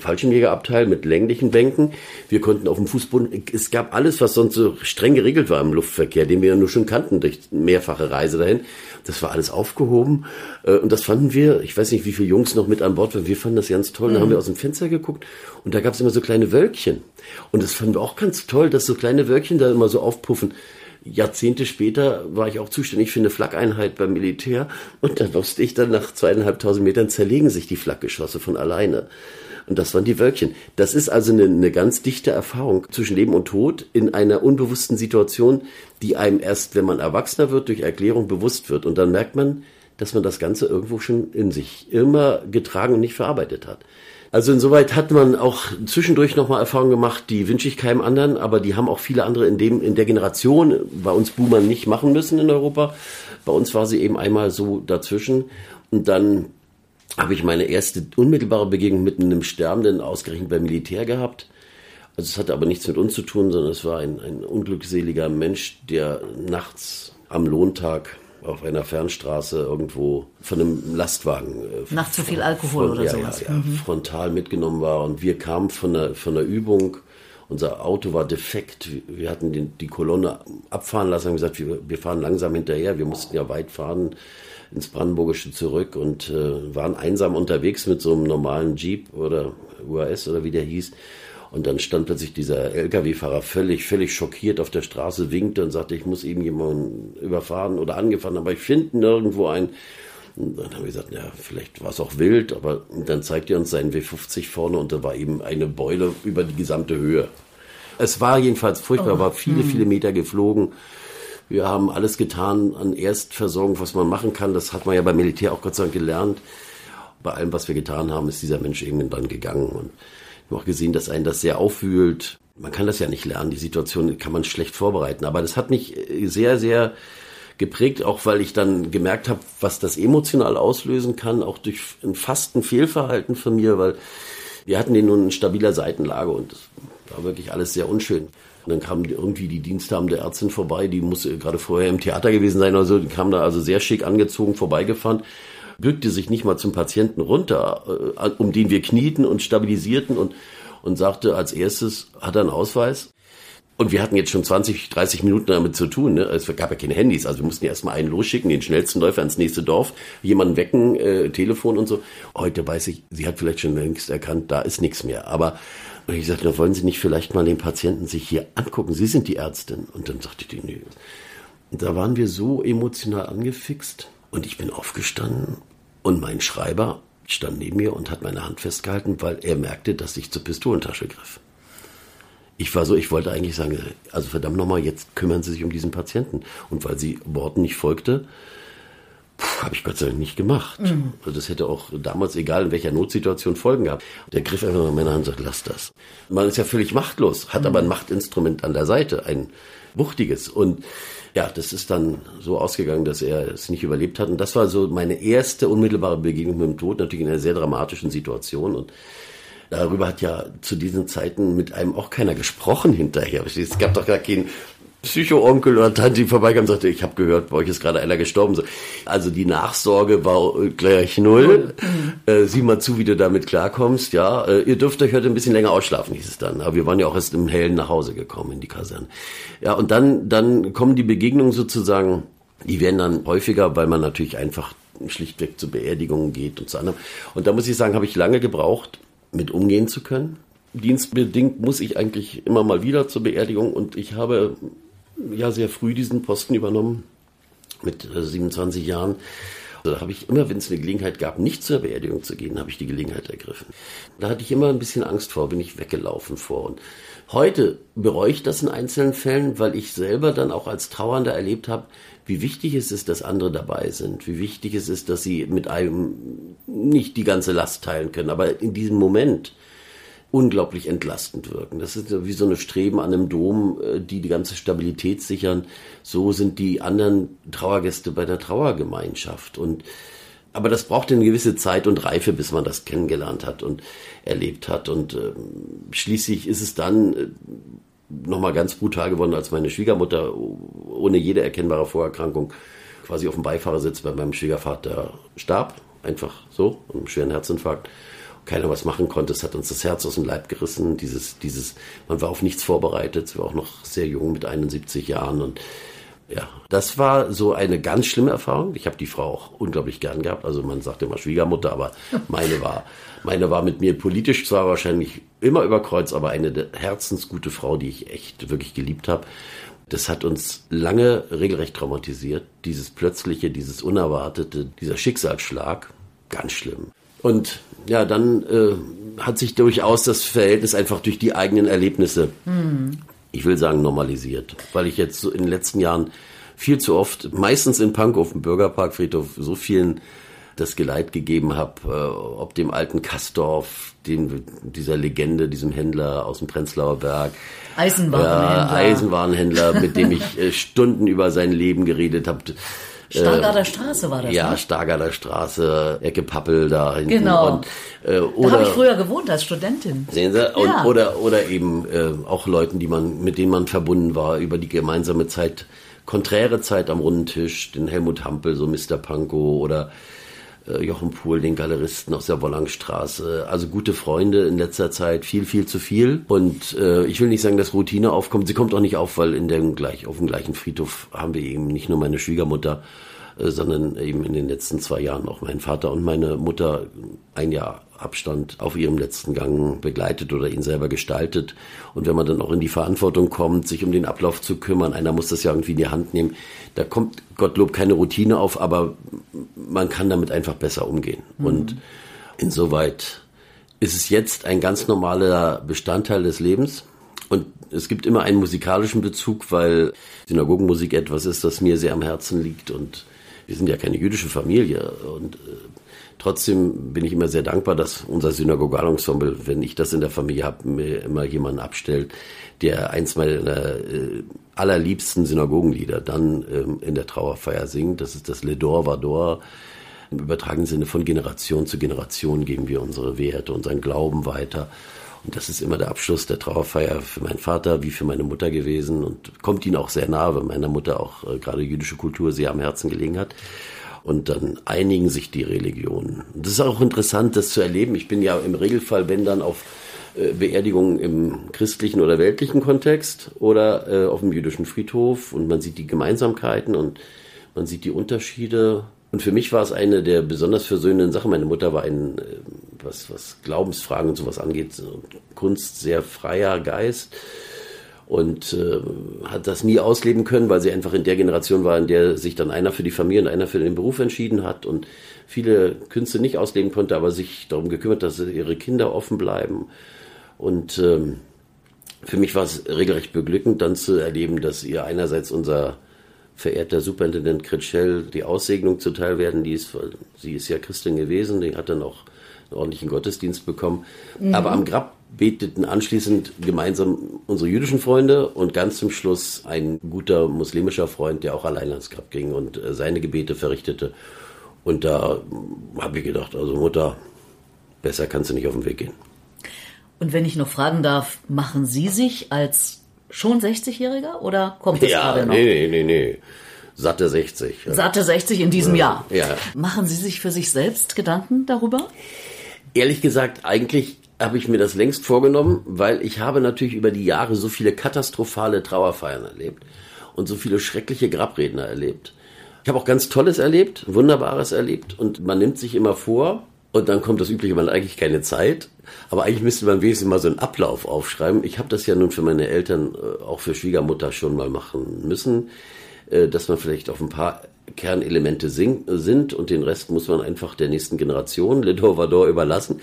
Fallschirmjägerabteil mit länglichen Bänken. Wir konnten auf dem Fußboden, es gab alles, was sonst so streng geregelt war im Luftverkehr, den wir ja nur schon kannten durch mehrfache Reise dahin. Das war alles aufgehoben. Äh, Und das fanden wir, ich weiß nicht, wie viele Jungs noch mit an Bord waren, wir fanden das ganz toll. Da haben wir aus dem Fenster geguckt und da gab es immer so kleine Wölkchen. Und das fanden wir auch ganz toll, dass so kleine Wölkchen da immer so aufpuffen. Jahrzehnte später war ich auch zuständig für eine Flakeinheit beim Militär und da wusste ich dann nach zweieinhalbtausend Metern zerlegen sich die Flakgeschosse von alleine. Und das waren die Wölkchen. Das ist also eine, eine ganz dichte Erfahrung zwischen Leben und Tod in einer unbewussten Situation, die einem erst, wenn man erwachsener wird, durch Erklärung bewusst wird. Und dann merkt man, dass man das Ganze irgendwo schon in sich immer getragen und nicht verarbeitet hat. Also insoweit hat man auch zwischendurch nochmal Erfahrungen gemacht, die wünsche ich keinem anderen, aber die haben auch viele andere in dem, in der Generation bei uns Boomern nicht machen müssen in Europa. Bei uns war sie eben einmal so dazwischen. Und dann habe ich meine erste unmittelbare Begegnung mit einem Sterbenden ausgerechnet beim Militär gehabt. Also es hatte aber nichts mit uns zu tun, sondern es war ein, ein unglückseliger Mensch, der nachts am Lohntag auf einer Fernstraße irgendwo von einem Lastwagen. Äh, Nach zu viel Alkohol von, oder ja, sowas. Ja, ja, frontal mitgenommen war. Und wir kamen von der, von der Übung. Unser Auto war defekt. Wir hatten den, die Kolonne abfahren lassen, haben gesagt, wir, wir fahren langsam hinterher. Wir mussten ja weit fahren ins Brandenburgische zurück und äh, waren einsam unterwegs mit so einem normalen Jeep oder UAS oder wie der hieß. Und dann stand plötzlich dieser Lkw-Fahrer völlig, völlig schockiert auf der Straße, winkte und sagte, ich muss eben jemanden überfahren oder angefahren, aber ich finde nirgendwo einen. Und dann haben wir gesagt, ja, vielleicht war es auch wild, aber dann zeigte er uns seinen W50 vorne und da war eben eine Beule über die gesamte Höhe. Es war jedenfalls furchtbar, war viele, viele Meter geflogen. Wir haben alles getan an Erstversorgung, was man machen kann. Das hat man ja beim Militär auch Gott sei Dank gelernt. Bei allem, was wir getan haben, ist dieser Mensch irgendwann dann gegangen. Und ich habe auch gesehen, dass einen das sehr aufwühlt. Man kann das ja nicht lernen. Die Situation kann man schlecht vorbereiten. Aber das hat mich sehr, sehr geprägt, auch weil ich dann gemerkt habe, was das emotional auslösen kann, auch durch ein fast Fehlverhalten von mir, weil wir hatten den nun in stabiler Seitenlage und das war wirklich alles sehr unschön. Und dann kam irgendwie die diensthabende Ärztin vorbei, die musste gerade vorher im Theater gewesen sein oder so, die kam da also sehr schick angezogen vorbeigefahren, bückte sich nicht mal zum Patienten runter, äh, um den wir knieten und stabilisierten und, und sagte als erstes, hat er einen Ausweis? Und wir hatten jetzt schon 20, 30 Minuten damit zu tun. Ne? Es gab ja keine Handys, also wir mussten erst mal einen losschicken, den schnellsten Läufer ins nächste Dorf, jemanden wecken, äh, Telefon und so. Heute weiß ich, sie hat vielleicht schon längst erkannt, da ist nichts mehr. Aber und ich sagte, wollen Sie nicht vielleicht mal den Patienten sich hier angucken? Sie sind die Ärztin. Und dann sagte die, nee. Und da waren wir so emotional angefixt. Und ich bin aufgestanden und mein Schreiber stand neben mir und hat meine Hand festgehalten, weil er merkte, dass ich zur Pistolentasche griff. Ich war so, ich wollte eigentlich sagen, also verdammt nochmal, jetzt kümmern Sie sich um diesen Patienten. Und weil sie Worten nicht folgte, habe ich Gott sei Dank nicht gemacht. Mhm. Also das hätte auch damals, egal in welcher Notsituation, Folgen gehabt. Der griff einfach in meine Hand und sagt, lass das. Man ist ja völlig machtlos, hat mhm. aber ein Machtinstrument an der Seite, ein wuchtiges. Und ja, das ist dann so ausgegangen, dass er es nicht überlebt hat. Und das war so meine erste unmittelbare Begegnung mit dem Tod, natürlich in einer sehr dramatischen Situation. Und Darüber hat ja zu diesen Zeiten mit einem auch keiner gesprochen hinterher. Es gab doch gar keinen Psycho-Onkel oder Tante, die vorbeikam und sagte, ich habe gehört, bei euch ist gerade einer gestorben. Also die Nachsorge war gleich null. Äh, sieh mal zu, wie du damit klarkommst. Ja, äh, ihr dürft euch heute ein bisschen länger ausschlafen, hieß es dann. Aber wir waren ja auch erst im Hellen nach Hause gekommen in die Kaserne. Ja, und dann, dann kommen die Begegnungen sozusagen, die werden dann häufiger, weil man natürlich einfach schlichtweg zu Beerdigungen geht und zu anderen. Und da muss ich sagen, habe ich lange gebraucht, mit umgehen zu können. Dienstbedingt muss ich eigentlich immer mal wieder zur Beerdigung und ich habe ja sehr früh diesen Posten übernommen mit 27 äh, Jahren. Da habe ich immer, wenn es eine Gelegenheit gab, nicht zur Beerdigung zu gehen, habe ich die Gelegenheit ergriffen. Da hatte ich immer ein bisschen Angst vor, bin ich weggelaufen vor. Und heute bereue ich das in einzelnen Fällen, weil ich selber dann auch als Trauernder erlebt habe, wie wichtig es ist, dass andere dabei sind, wie wichtig es ist, dass sie mit einem nicht die ganze Last teilen können, aber in diesem Moment unglaublich entlastend wirken. Das ist wie so eine Streben an einem Dom, äh, die die ganze Stabilität sichern. So sind die anderen Trauergäste bei der Trauergemeinschaft und aber das braucht eine gewisse Zeit und Reife, bis man das kennengelernt hat und erlebt hat. Und äh, schließlich ist es dann äh, nochmal ganz brutal geworden, als meine Schwiegermutter ohne jede erkennbare Vorerkrankung quasi auf dem Beifahrersitz bei meinem Schwiegervater starb. Einfach so, einem schweren Herzinfarkt. Keiner was machen konnte. Es hat uns das Herz aus dem Leib gerissen. Dieses, dieses, man war auf nichts vorbereitet. Sie war auch noch sehr jung mit 71 Jahren und ja, das war so eine ganz schlimme Erfahrung. Ich habe die Frau auch unglaublich gern gehabt. Also man sagt immer Schwiegermutter, aber meine war, meine war mit mir politisch zwar wahrscheinlich immer über Kreuz, aber eine herzensgute Frau, die ich echt wirklich geliebt habe. Das hat uns lange regelrecht traumatisiert. Dieses plötzliche, dieses unerwartete, dieser Schicksalsschlag, ganz schlimm. Und ja, dann äh, hat sich durchaus das Verhältnis einfach durch die eigenen Erlebnisse mhm ich will sagen, normalisiert. Weil ich jetzt in den letzten Jahren viel zu oft, meistens in Pankow, im Bürgerparkfriedhof, so vielen das Geleit gegeben habe, äh, ob dem alten Kastorf, dem, dieser Legende, diesem Händler aus dem Prenzlauer Berg. Eisenwarenhändler. Äh, Eisenwarenhändler, mit dem ich äh, Stunden über sein Leben geredet habe. Stargarder Straße war das, Ja, ne? Stargarder Straße, Ecke Pappel da hinten. Genau. Und, äh, oder, da habe ich früher gewohnt als Studentin. Sehen Sie? Und, ja. oder, oder eben äh, auch Leuten, die man, mit denen man verbunden war über die gemeinsame Zeit, konträre Zeit am runden Tisch, den Helmut Hampel, so Mr. Pankow oder äh, Jochen Pohl, den Galeristen aus der Wollangstraße. Also gute Freunde in letzter Zeit, viel, viel zu viel. Und äh, ich will nicht sagen, dass Routine aufkommt. Sie kommt auch nicht auf, weil in dem gleich, auf dem gleichen Friedhof haben wir eben nicht nur meine Schwiegermutter, äh, sondern eben in den letzten zwei Jahren auch mein Vater und meine Mutter ein Jahr Abstand auf ihrem letzten Gang begleitet oder ihn selber gestaltet. Und wenn man dann auch in die Verantwortung kommt, sich um den Ablauf zu kümmern, einer muss das ja irgendwie in die Hand nehmen, da kommt Gottlob keine Routine auf, aber man kann damit einfach besser umgehen. Mhm. Und insoweit ist es jetzt ein ganz normaler Bestandteil des Lebens. Und es gibt immer einen musikalischen Bezug, weil Synagogenmusik etwas ist, das mir sehr am Herzen liegt und wir sind ja keine jüdische Familie und äh, trotzdem bin ich immer sehr dankbar, dass unser Synagogalensemble, wenn ich das in der Familie habe, mir immer jemanden abstellt, der eins meiner äh, allerliebsten Synagogenlieder dann ähm, in der Trauerfeier singt. Das ist das Le Dor Vador. Im übertragenen Sinne von Generation zu Generation geben wir unsere Werte, unseren Glauben weiter. Und das ist immer der Abschluss der Trauerfeier für meinen Vater wie für meine Mutter gewesen und kommt ihnen auch sehr nahe, weil meiner Mutter auch äh, gerade jüdische Kultur sehr am Herzen gelegen hat. Und dann einigen sich die Religionen. Das ist auch interessant, das zu erleben. Ich bin ja im Regelfall, wenn dann auf äh, Beerdigungen im christlichen oder weltlichen Kontext oder äh, auf dem jüdischen Friedhof und man sieht die Gemeinsamkeiten und man sieht die Unterschiede und für mich war es eine der besonders versöhnenden Sachen. Meine Mutter war ein, äh, was, was Glaubensfragen und sowas angeht, Kunst sehr freier Geist und äh, hat das nie ausleben können, weil sie einfach in der Generation war, in der sich dann einer für die Familie und einer für den Beruf entschieden hat und viele Künste nicht ausleben konnte, aber sich darum gekümmert, dass ihre Kinder offen bleiben. Und ähm, für mich war es regelrecht beglückend, dann zu erleben, dass ihr einerseits unser verehrter Superintendent Kritschell die Aussegnung zuteil werden ließ. Sie ist ja Christin gewesen, die hat dann auch ordentlichen Gottesdienst bekommen. Mhm. Aber am Grab beteten anschließend gemeinsam unsere jüdischen Freunde und ganz zum Schluss ein guter muslimischer Freund, der auch allein ans Grab ging und äh, seine Gebete verrichtete. Und da habe ich gedacht, also Mutter, besser kannst du nicht auf den Weg gehen. Und wenn ich noch fragen darf, machen Sie sich als schon 60-Jähriger oder kommt es ja, gerade noch? Nee, nee, nee, nee. Satte 60. Satte 60 in diesem ja, Jahr. Ja. Machen Sie sich für sich selbst Gedanken darüber? Ehrlich gesagt, eigentlich habe ich mir das längst vorgenommen, weil ich habe natürlich über die Jahre so viele katastrophale Trauerfeiern erlebt und so viele schreckliche Grabredner erlebt. Ich habe auch ganz Tolles erlebt, Wunderbares erlebt und man nimmt sich immer vor und dann kommt das übliche, man hat eigentlich keine Zeit. Aber eigentlich müsste man wenigstens mal so einen Ablauf aufschreiben. Ich habe das ja nun für meine Eltern, äh, auch für Schwiegermutter schon mal machen müssen, äh, dass man vielleicht auf ein paar Kernelemente sind und den Rest muss man einfach der nächsten Generation, Le Dovador, überlassen.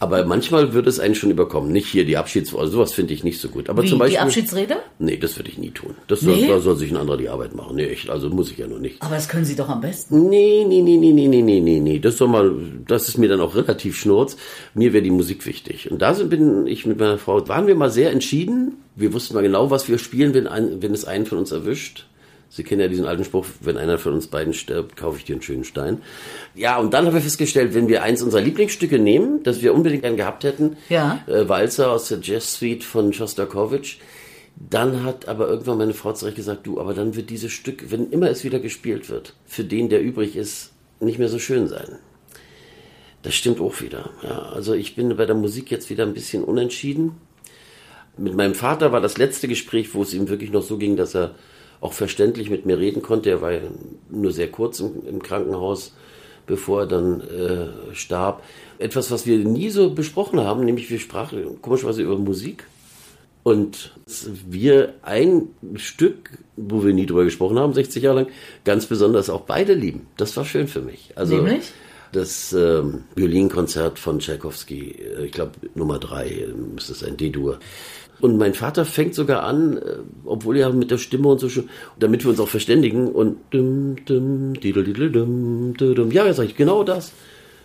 Aber manchmal würde es einen schon überkommen. Nicht hier die Abschiedsrede, also sowas finde ich nicht so gut. Aber Wie, zum Beispiel, die Abschiedsrede? Nee, das würde ich nie tun. Das soll, nee? Da soll sich ein anderer die Arbeit machen. Nee, echt, also muss ich ja nur nicht. Aber das können Sie doch am besten. Nee, nee, nee, nee, nee, nee, nee, nee, nee. Das soll mal, das ist mir dann auch relativ schnurz. Mir wäre die Musik wichtig. Und da bin ich mit meiner Frau, waren wir mal sehr entschieden. Wir wussten mal genau, was wir spielen, wenn, ein, wenn es einen von uns erwischt. Sie kennen ja diesen alten Spruch, wenn einer von uns beiden stirbt, kaufe ich dir einen schönen Stein. Ja, und dann haben wir festgestellt, wenn wir eins unserer Lieblingsstücke nehmen, das wir unbedingt gern gehabt hätten, ja. äh, Walzer aus der Jazz Suite von Shostakovich, dann hat aber irgendwann meine Frau zurecht gesagt, du, aber dann wird dieses Stück, wenn immer es wieder gespielt wird, für den, der übrig ist, nicht mehr so schön sein. Das stimmt auch wieder. Ja, also ich bin bei der Musik jetzt wieder ein bisschen unentschieden. Mit meinem Vater war das letzte Gespräch, wo es ihm wirklich noch so ging, dass er auch verständlich mit mir reden konnte. Er war ja nur sehr kurz im, im Krankenhaus, bevor er dann äh, starb. Etwas, was wir nie so besprochen haben, nämlich wir sprachen komischerweise über Musik. Und wir ein Stück, wo wir nie drüber gesprochen haben, 60 Jahre lang, ganz besonders auch beide lieben. Das war schön für mich. Also, Nämlich? Das ähm, Violinkonzert von Tchaikovsky, äh, ich glaube Nummer drei, äh, müsste es sein, D-Dur. Und mein Vater fängt sogar an, äh, obwohl er mit der Stimme und so schon, damit wir uns auch verständigen und dum, dum, dum, dum. ja, sag ich genau das.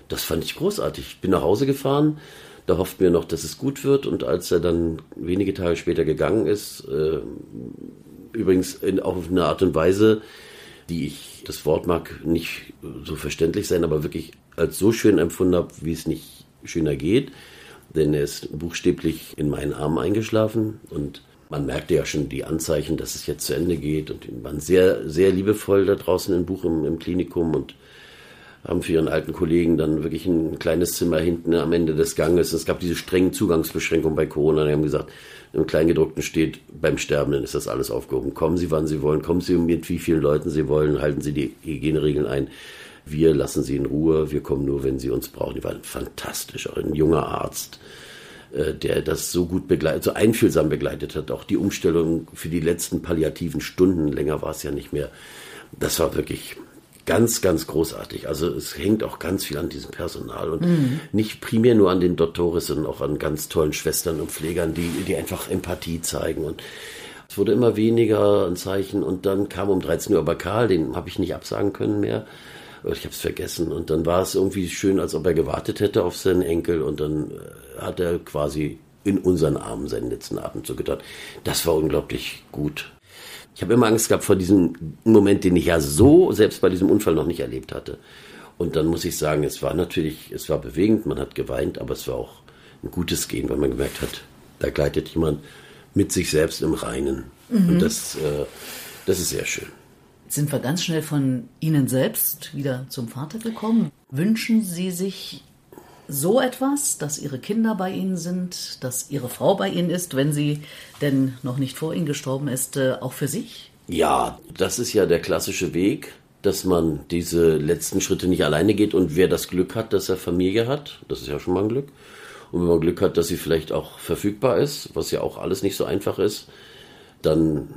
Das fand ich großartig. Ich bin nach Hause gefahren, da hofft mir noch, dass es gut wird. Und als er dann wenige Tage später gegangen ist, äh, übrigens in, auch auf eine Art und Weise, die ich, das Wort mag nicht so verständlich sein, aber wirklich als so schön empfunden habe, wie es nicht schöner geht denn er ist buchstäblich in meinen Armen eingeschlafen und man merkte ja schon die Anzeichen, dass es jetzt zu Ende geht und die waren sehr, sehr liebevoll da draußen im Buch im, im Klinikum und haben für ihren alten Kollegen dann wirklich ein kleines Zimmer hinten am Ende des Ganges. Es gab diese strengen Zugangsbeschränkungen bei Corona. Die haben gesagt, im Kleingedruckten steht, beim Sterbenden ist das alles aufgehoben. Kommen Sie, wann Sie wollen, kommen Sie mit wie vielen Leuten Sie wollen, halten Sie die Hygieneregeln ein. Wir lassen Sie in Ruhe, wir kommen nur, wenn Sie uns brauchen. Die waren fantastisch, auch ein junger Arzt, äh, der das so gut begleitet, so einfühlsam begleitet hat. Auch die Umstellung für die letzten palliativen Stunden, länger war es ja nicht mehr. Das war wirklich ganz, ganz großartig. Also es hängt auch ganz viel an diesem Personal und mhm. nicht primär nur an den Dottores, sondern auch an ganz tollen Schwestern und Pflegern, die, die einfach Empathie zeigen und es wurde immer weniger ein Zeichen und dann kam um 13 Uhr aber Karl, den habe ich nicht absagen können mehr ich habe es vergessen. Und dann war es irgendwie schön, als ob er gewartet hätte auf seinen Enkel und dann äh, hat er quasi in unseren Armen seinen letzten Atemzug getan. Das war unglaublich gut. Ich habe immer Angst gehabt vor diesem Moment, den ich ja so selbst bei diesem Unfall noch nicht erlebt hatte. Und dann muss ich sagen, es war natürlich, es war bewegend, man hat geweint, aber es war auch ein gutes Gehen, weil man gemerkt hat, da gleitet jemand mit sich selbst im Reinen. Mhm. Und das, äh, das ist sehr schön sind wir ganz schnell von Ihnen selbst wieder zum Vater gekommen. Wünschen Sie sich so etwas, dass Ihre Kinder bei Ihnen sind, dass Ihre Frau bei Ihnen ist, wenn sie denn noch nicht vor Ihnen gestorben ist, äh, auch für sich? Ja, das ist ja der klassische Weg, dass man diese letzten Schritte nicht alleine geht und wer das Glück hat, dass er Familie hat, das ist ja schon mal ein Glück. Und wenn man Glück hat, dass sie vielleicht auch verfügbar ist, was ja auch alles nicht so einfach ist, dann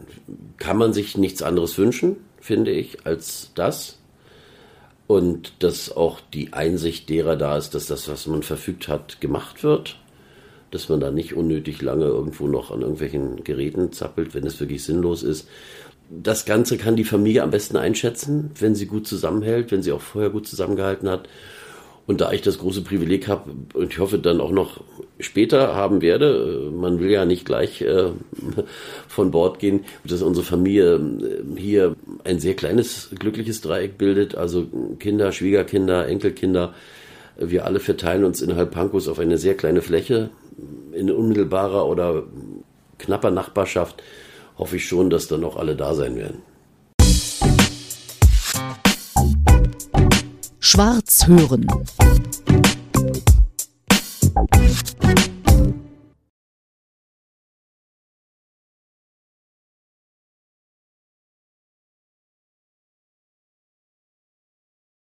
kann man sich nichts anderes wünschen finde ich, als das. Und dass auch die Einsicht derer da ist, dass das, was man verfügt hat, gemacht wird. dass man da nicht unnötig lange irgendwo noch an irgendwelchen Geräten zappelt, wenn es wirklich sinnlos ist. Das Ganze kann die Familie am besten einschätzen, wenn sie gut zusammenhält, wenn sie auch vorher gut zusammengehalten hat. Und da ich das große Privileg habe und ich hoffe dann auch noch später haben werde, äh, man will ja nicht gleich äh, von Bord gehen, dass unsere Familie äh, hier ein sehr kleines, glückliches Dreieck bildet, also Kinder, Schwiegerkinder, Enkelkinder. Wir alle verteilen uns innerhalb Pankos auf eine sehr kleine Fläche. In unmittelbarer oder knapper Nachbarschaft hoffe ich schon, dass dann auch alle da sein werden. Schwarz hören.